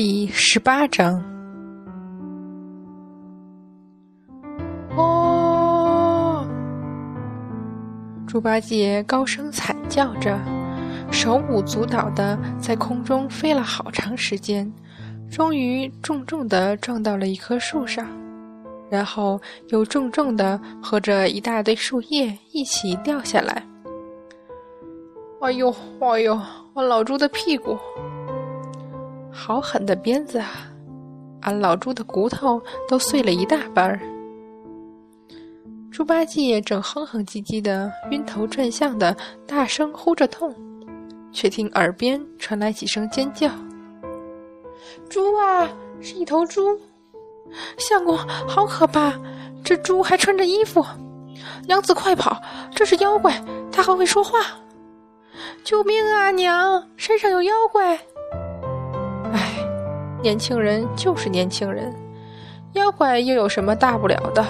第十八章。哦！猪八戒高声惨叫着，手舞足蹈的在空中飞了好长时间，终于重重的撞到了一棵树上，然后又重重的和着一大堆树叶一起掉下来。哎呦，哎呦，我老猪的屁股！好狠的鞭子啊！俺老猪的骨头都碎了一大半儿。猪八戒正哼哼唧唧的、晕头转向的大声呼着痛，却听耳边传来几声尖叫：“猪啊，是一头猪！相公，好可怕！这猪还穿着衣服！娘子快跑，这是妖怪，它还会说话！救命啊，娘，山上有妖怪！”年轻人就是年轻人，妖怪又有什么大不了的？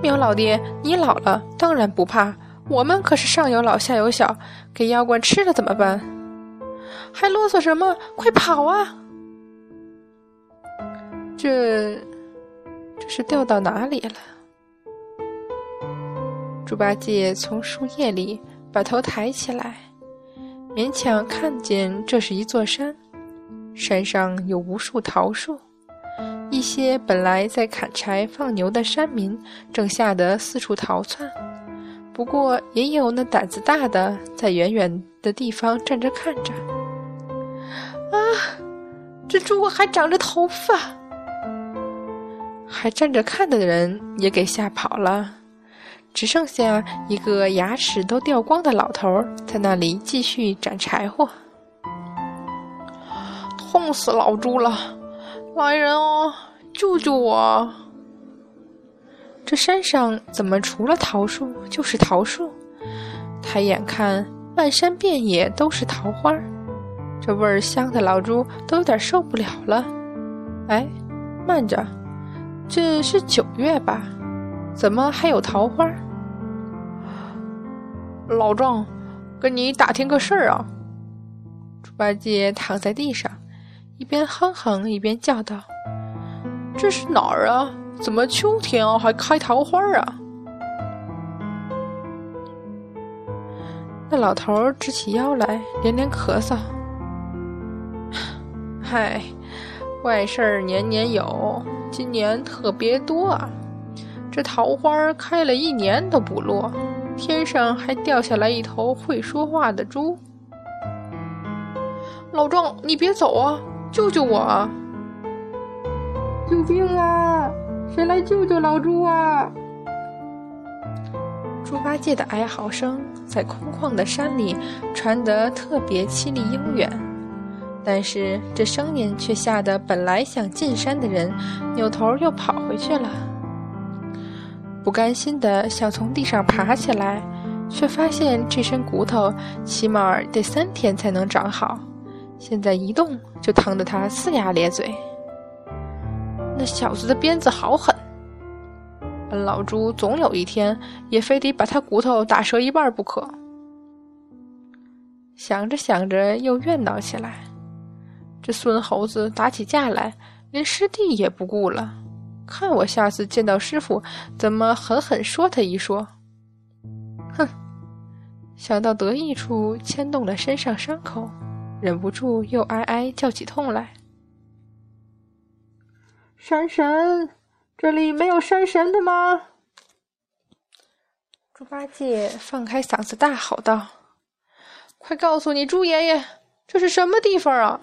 苗老爹，你老了当然不怕，我们可是上有老下有小，给妖怪吃了怎么办？还啰嗦什么？快跑啊！这这是掉到哪里了？猪八戒从树叶里把头抬起来，勉强看见这是一座山。山上有无数桃树，一些本来在砍柴放牛的山民正吓得四处逃窜，不过也有那胆子大的在远远的地方站着看着。啊，这猪还长着头发！还站着看的人也给吓跑了，只剩下一个牙齿都掉光的老头在那里继续斩柴火。痛死老猪了！来人哦，救救我！这山上怎么除了桃树就是桃树？抬眼看，漫山遍野都是桃花，这味儿香的老猪都有点受不了了。哎，慢着，这是九月吧？怎么还有桃花？老壮，跟你打听个事儿啊！猪八戒躺在地上。一边哼哼一边叫道：“这是哪儿啊？怎么秋天啊还开桃花啊？”那老头直起腰来，连连咳嗽：“嗨，怪事儿年年有，今年特别多啊！这桃花开了一年都不落，天上还掉下来一头会说话的猪。”老庄，你别走啊！救救我！救命啊！谁来救救老猪啊？猪八戒的哀嚎声在空旷的山里传得特别凄厉悠远，但是这声音却吓得本来想进山的人扭头又跑回去了。不甘心的想从地上爬起来，却发现这身骨头起码得三天才能长好。现在一动就疼得他呲牙咧嘴。那小子的鞭子好狠，老猪总有一天也非得把他骨头打折一半不可。想着想着又怨恼起来，这孙猴子打起架来连师弟也不顾了，看我下次见到师傅怎么狠狠说他一说。哼，想到得意处牵动了身上伤口。忍不住又哀哀叫起痛来。山神，这里没有山神的吗？猪八戒放开嗓子大吼道：“快告诉你猪爷爷，这是什么地方啊？”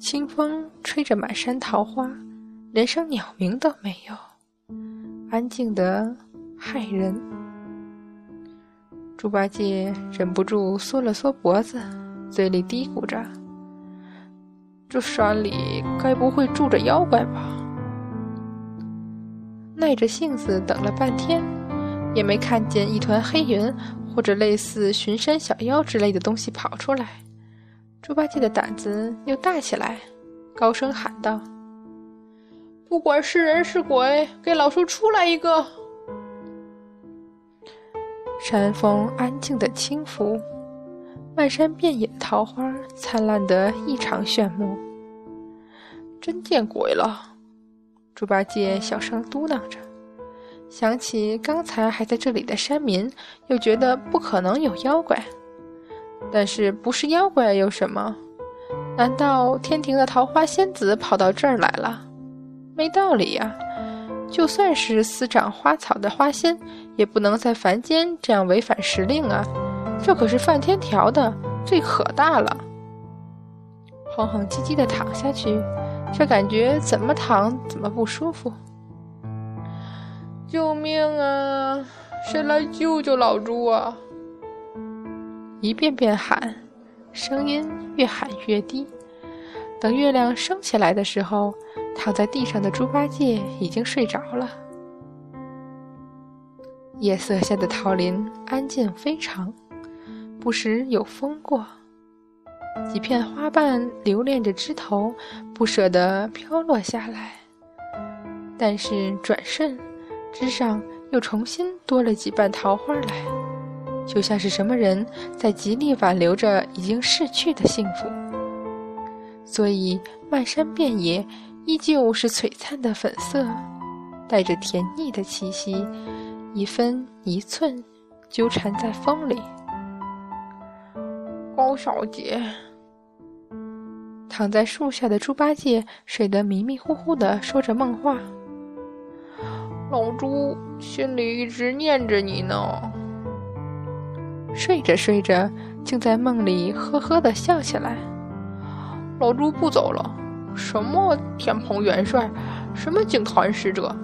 清风吹着满山桃花，连声鸟鸣都没有，安静的骇人。猪八戒忍不住缩了缩脖子，嘴里嘀咕着：“这山里该不会住着妖怪吧？”耐着性子等了半天，也没看见一团黑云或者类似巡山小妖之类的东西跑出来。猪八戒的胆子又大起来，高声喊道：“不管是人是鬼，给老叔出来一个！”山风安静的轻拂，漫山遍野的桃花灿烂得异常炫目。真见鬼了！猪八戒小声嘟囔着，想起刚才还在这里的山民，又觉得不可能有妖怪。但是不是妖怪又什么？难道天庭的桃花仙子跑到这儿来了？没道理呀！就算是司掌花草的花仙，也不能在凡间这样违反时令啊！这可是犯天条的，罪可大了。哼哼唧唧的躺下去，这感觉怎么躺怎么不舒服。救命啊！谁来救救老猪啊！一遍遍喊。声音越喊越低，等月亮升起来的时候，躺在地上的猪八戒已经睡着了。夜色下的桃林安静非常，不时有风过，几片花瓣留恋着枝头，不舍得飘落下来。但是转瞬，枝上又重新多了几瓣桃花来。就像是什么人在极力挽留着已经逝去的幸福，所以漫山遍野依旧是璀璨的粉色，带着甜腻的气息，一分一寸纠缠在风里。高小姐，躺在树下的猪八戒睡得迷迷糊糊的，说着梦话。老猪心里一直念着你呢。睡着睡着，竟在梦里呵呵的笑起来。老猪不走了，什么天蓬元帅，什么净坛使者，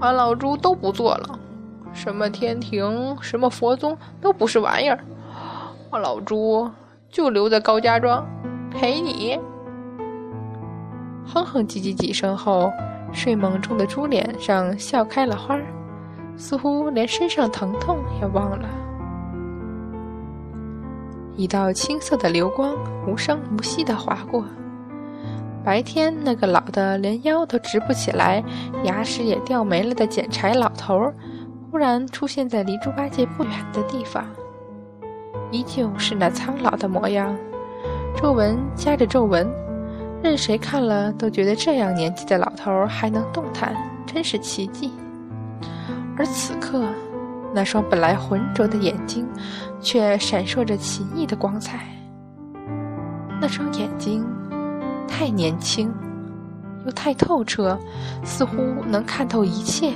俺老猪都不做了。什么天庭，什么佛宗，都不是玩意儿。俺老猪就留在高家庄陪你。哼哼唧唧几声后，睡梦中的猪脸上笑开了花，似乎连身上疼痛也忘了。一道青色的流光无声无息地划过。白天那个老的连腰都直不起来、牙齿也掉没了的捡柴老头儿，忽然出现在离猪八戒不远的地方，依旧是那苍老的模样，皱纹夹着皱纹，任谁看了都觉得这样年纪的老头儿还能动弹，真是奇迹。而此刻，那双本来浑浊的眼睛。却闪烁着奇异的光彩。那双眼睛太年轻，又太透彻，似乎能看透一切，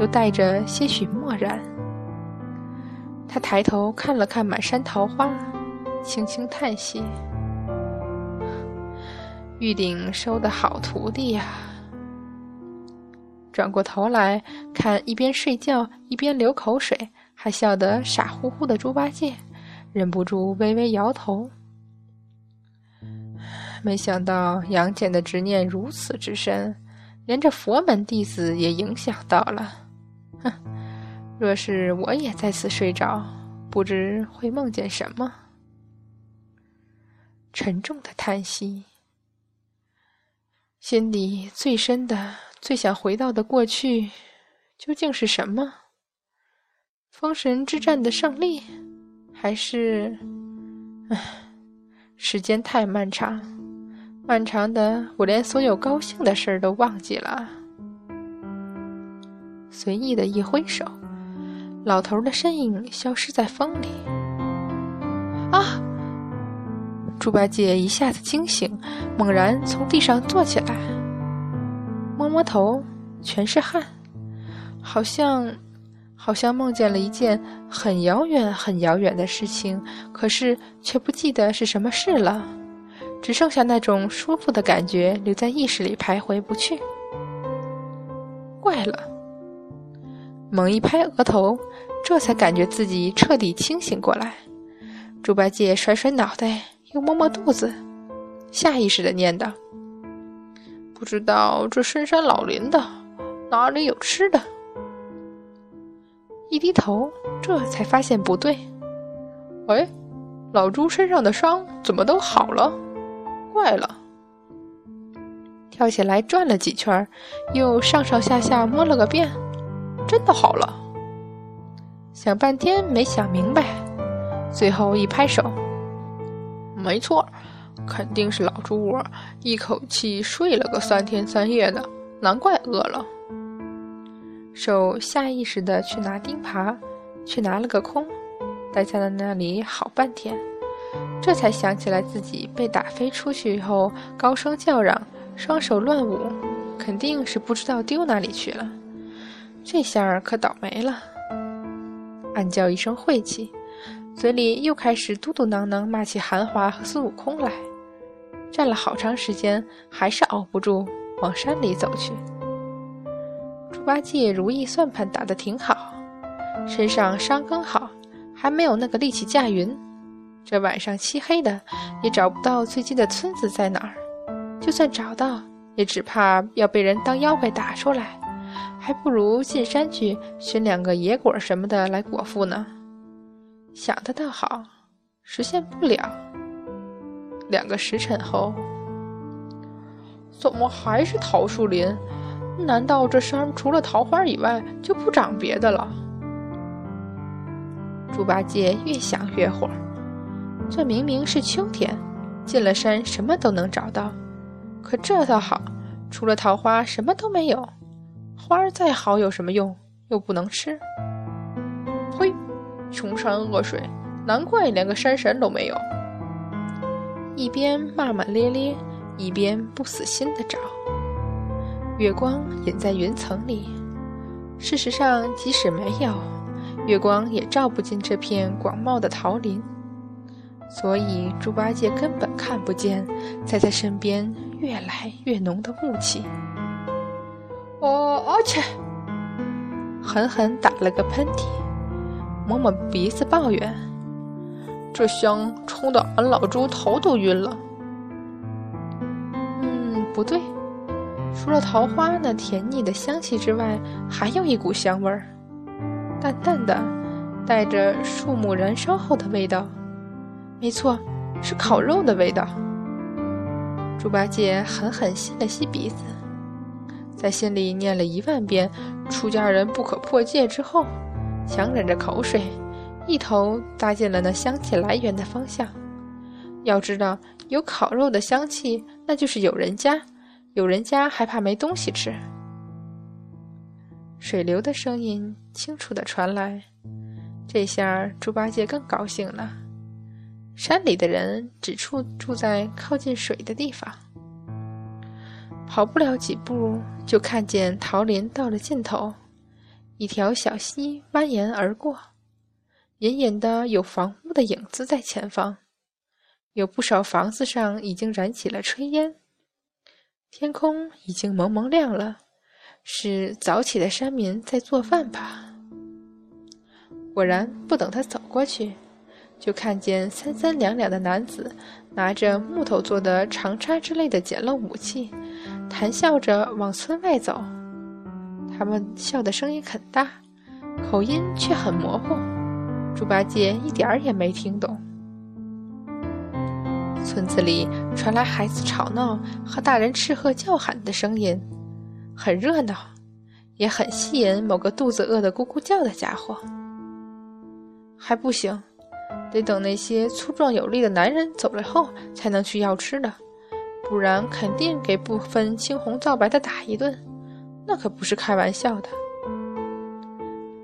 又带着些许漠然。他抬头看了看满山桃花，轻轻叹息：“玉鼎收的好徒弟呀。”转过头来看一边睡觉一边流口水。还笑得傻乎乎的猪八戒，忍不住微微摇头。没想到杨戬的执念如此之深，连这佛门弟子也影响到了。哼，若是我也在此睡着，不知会梦见什么。沉重的叹息，心底最深的、最想回到的过去，究竟是什么？封神之战的胜利，还是……唉，时间太漫长，漫长的我连所有高兴的事儿都忘记了。随意的一挥手，老头的身影消失在风里。啊！猪八戒一下子惊醒，猛然从地上坐起来，摸摸头，全是汗，好像……好像梦见了一件很遥远、很遥远的事情，可是却不记得是什么事了，只剩下那种舒服的感觉留在意识里徘徊不去。怪了，猛一拍额头，这才感觉自己彻底清醒过来。猪八戒甩甩脑袋，又摸摸肚子，下意识的念叨：“不知道这深山老林的哪里有吃的。”一低头，这才发现不对。哎，老猪身上的伤怎么都好了？怪了！跳起来转了几圈，又上上下下摸了个遍，真的好了。想半天没想明白，最后一拍手，没错，肯定是老猪窝一口气睡了个三天三夜的，难怪饿了。手下意识的去拿钉耙，却拿了个空，待在了那里好半天，这才想起来自己被打飞出去后高声叫嚷，双手乱舞，肯定是不知道丢哪里去了。这下可倒霉了，暗叫一声晦气，嘴里又开始嘟嘟囔囔骂起韩华和孙悟空来，站了好长时间，还是熬不住，往山里走去。猪八戒如意算盘打得挺好，身上伤刚好，还没有那个力气驾云。这晚上漆黑的，也找不到最近的村子在哪儿。就算找到，也只怕要被人当妖怪打出来，还不如进山去寻两个野果什么的来果腹呢。想的倒好，实现不了。两个时辰后，怎么还是桃树林？难道这山除了桃花以外就不长别的了？猪八戒越想越火，这明明是秋天，进了山什么都能找到，可这倒好，除了桃花什么都没有。花儿再好有什么用？又不能吃。呸！穷山恶水，难怪连个山神都没有。一边骂骂咧咧，一边不死心的找。月光隐在云层里，事实上，即使没有月光，也照不进这片广袤的桃林，所以猪八戒根本看不见在他身边越来越浓的雾气。哦，而且狠狠打了个喷嚏，摸摸鼻子抱怨：“这香冲得俺老猪头都晕了。”嗯，不对。除了桃花那甜腻的香气之外，还有一股香味儿，淡淡的，带着树木燃烧后的味道。没错，是烤肉的味道。猪八戒狠狠吸了吸鼻子，在心里念了一万遍“出家人不可破戒”之后，强忍着口水，一头扎进了那香气来源的方向。要知道，有烤肉的香气，那就是有人家。有人家还怕没东西吃？水流的声音清楚的传来，这下猪八戒更高兴了。山里的人只住住在靠近水的地方，跑不了几步，就看见桃林到了尽头，一条小溪蜿蜒而过，隐隐的有房屋的影子在前方，有不少房子上已经燃起了炊烟。天空已经蒙蒙亮了，是早起的山民在做饭吧？果然，不等他走过去，就看见三三两两的男子拿着木头做的长叉之类的简陋武器，谈笑着往村外走。他们笑的声音很大，口音却很模糊，猪八戒一点儿也没听懂。村子里传来孩子吵闹和大人斥喝叫喊的声音，很热闹，也很吸引某个肚子饿得咕咕叫的家伙。还不行，得等那些粗壮有力的男人走了后才能去要吃的，不然肯定给不分青红皂白的打一顿，那可不是开玩笑的。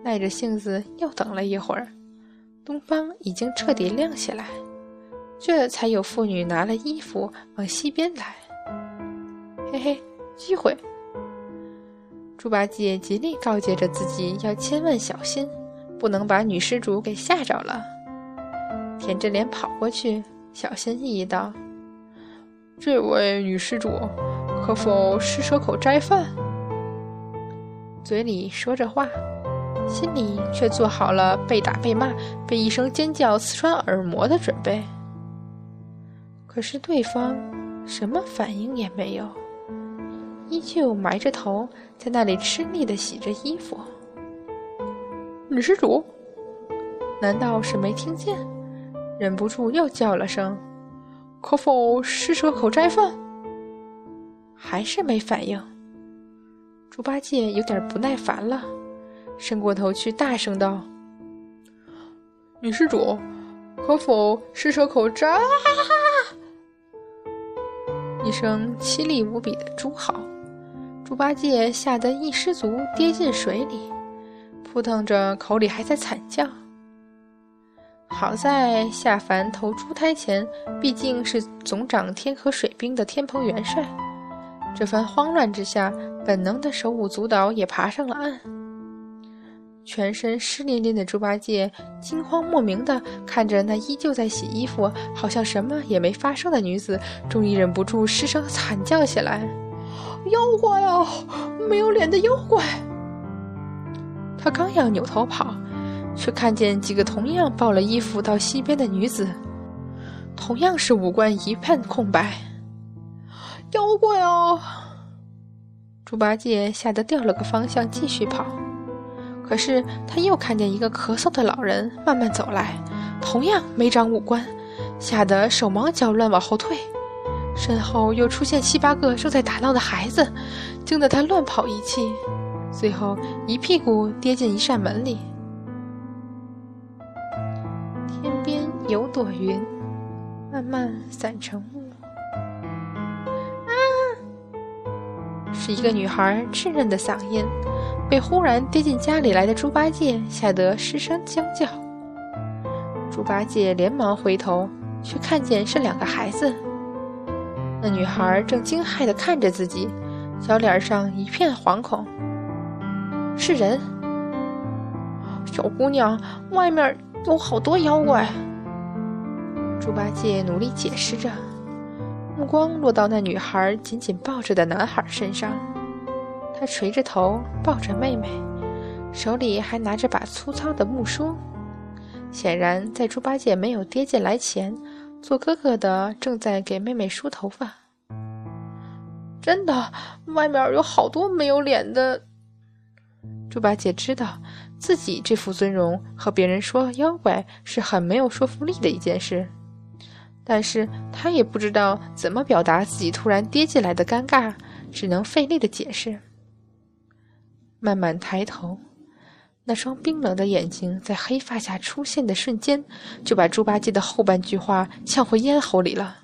耐着性子又等了一会儿，东方已经彻底亮起来。这才有妇女拿了衣服往西边来。嘿嘿，机会！猪八戒极力告诫着自己要千万小心，不能把女施主给吓着了。舔着脸跑过去，小心翼翼道：“这位女施主，可否施舍口斋饭？”嘴里说着话，心里却做好了被打被骂、被一声尖叫刺穿耳膜的准备。可是对方什么反应也没有，依旧埋着头在那里吃力的洗着衣服。女施主，难道是没听见？忍不住又叫了声：“可否施舍口斋饭？”还是没反应。猪八戒有点不耐烦了，伸过头去大声道：“女施主，可否施舍口斋？”一声凄厉无比的猪嚎，猪八戒吓得一失足跌进水里，扑腾着口里还在惨叫。好在下凡投猪胎前，毕竟是总掌天河水兵的天蓬元帅。这番慌乱之下，本能的手舞足蹈也爬上了岸。全身湿淋淋的猪八戒惊慌莫名的看着那依旧在洗衣服、好像什么也没发生的女子，终于忍不住失声惨叫起来：“妖怪啊！没有脸的妖怪！”他刚要扭头跑。却看见几个同样抱了衣服到溪边的女子，同样是五官一片空白。妖怪啊！猪八戒吓得掉了个方向，继续跑。可是他又看见一个咳嗽的老人慢慢走来，同样没长五官，吓得手忙脚乱往后退。身后又出现七八个正在打闹的孩子，惊得他乱跑一气，最后一屁股跌进一扇门里。有朵云，慢慢散成雾。啊！是一个女孩稚嫩的嗓音，被忽然跌进家里来的猪八戒吓得失声惊叫。猪八戒连忙回头，却看见是两个孩子。那女孩正惊骇地看着自己，小脸上一片惶恐。是人，小姑娘，外面有好多妖怪。猪八戒努力解释着，目光落到那女孩紧紧抱着的男孩身上。他垂着头抱着妹妹，手里还拿着把粗糙的木梳。显然，在猪八戒没有跌进来前，做哥哥的正在给妹妹梳头发。真的，外面有好多没有脸的。猪八戒知道自己这副尊容和别人说妖怪是很没有说服力的一件事。但是他也不知道怎么表达自己突然跌进来的尴尬，只能费力的解释。慢慢抬头，那双冰冷的眼睛在黑发下出现的瞬间，就把猪八戒的后半句话呛回咽喉里了。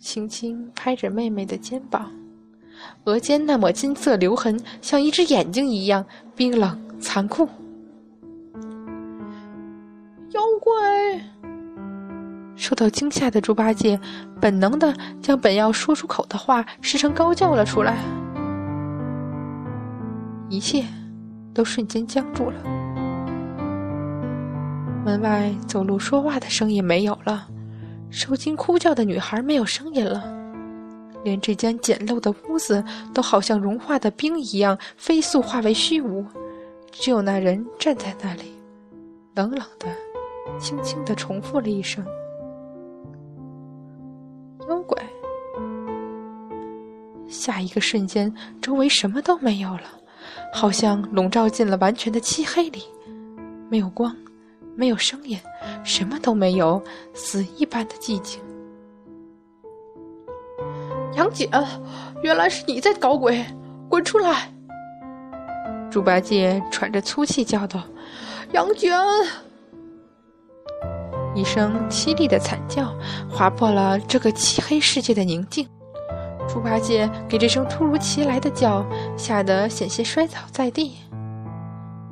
轻轻拍着妹妹的肩膀，额间那抹金色留痕，像一只眼睛一样冰冷残酷。妖怪！受到惊吓的猪八戒，本能的将本要说出口的话失声高叫了出来，一切都瞬间僵住了。门外走路说话的声音没有了，受惊哭叫的女孩没有声音了，连这间简陋的屋子都好像融化的冰一样飞速化为虚无，只有那人站在那里，冷冷的、轻轻的重复了一声。下一个瞬间，周围什么都没有了，好像笼罩进了完全的漆黑里，没有光，没有声音，什么都没有，死一般的寂静。杨戬，原来是你在搞鬼，滚出来！猪八戒喘着粗气叫道：“杨戬！”一声凄厉的惨叫，划破了这个漆黑世界的宁静。猪八戒给这声突如其来的叫吓得险些摔倒在地，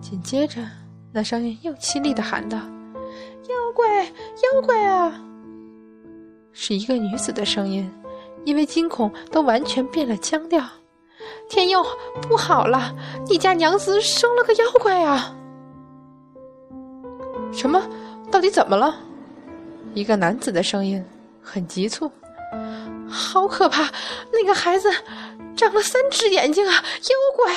紧接着那声音又凄厉的喊道：“妖怪，妖怪啊！”是一个女子的声音，因为惊恐都完全变了腔调。天佑，不好了，你家娘子生了个妖怪啊！什么？到底怎么了？一个男子的声音很急促。好可怕！那个孩子长了三只眼睛啊！妖怪！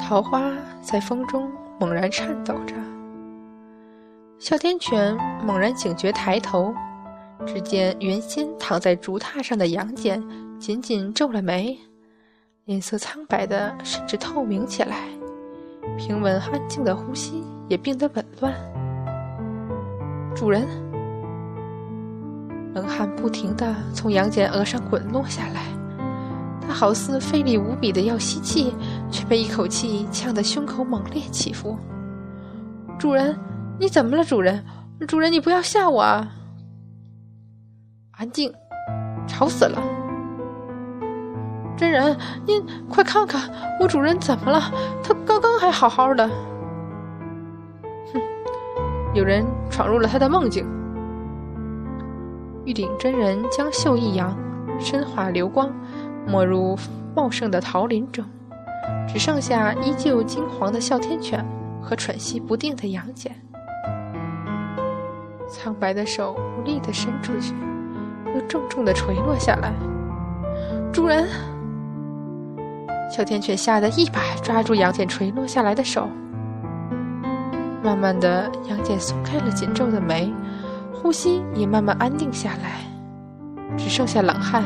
桃花在风中猛然颤抖着，哮天犬猛然警觉，抬头。只见原先躺在竹榻上的杨戬紧紧皱了眉，脸色苍白的甚至透明起来，平稳安静的呼吸也变得紊乱。主人，冷汗不停地从杨戬额上滚落下来，他好似费力无比的要吸气，却被一口气呛得胸口猛烈起伏。主人，你怎么了？主人，主人，你不要吓我啊！安静，吵死了！真人，您快看看我主人怎么了？他刚刚还好好的。哼，有人闯入了他的梦境。玉鼎真人将袖一扬，身化流光，没入茂盛的桃林中，只剩下依旧金黄的哮天犬和喘息不定的杨戬。苍白的手无力地伸出去，又重重地垂落下来。主人。哮天犬吓得一把抓住杨戬垂落下来的手，慢慢的，杨戬松开了紧皱的眉，呼吸也慢慢安定下来，只剩下冷汗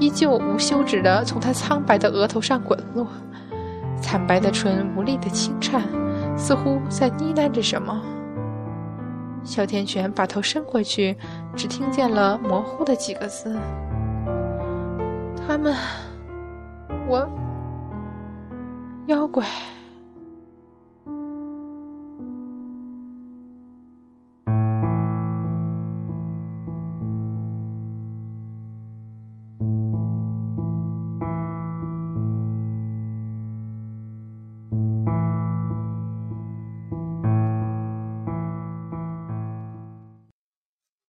依旧无休止的从他苍白的额头上滚落，惨白的唇无力的轻颤，似乎在呢喃着什么。哮天犬把头伸过去，只听见了模糊的几个字：“他们，我。”妖怪。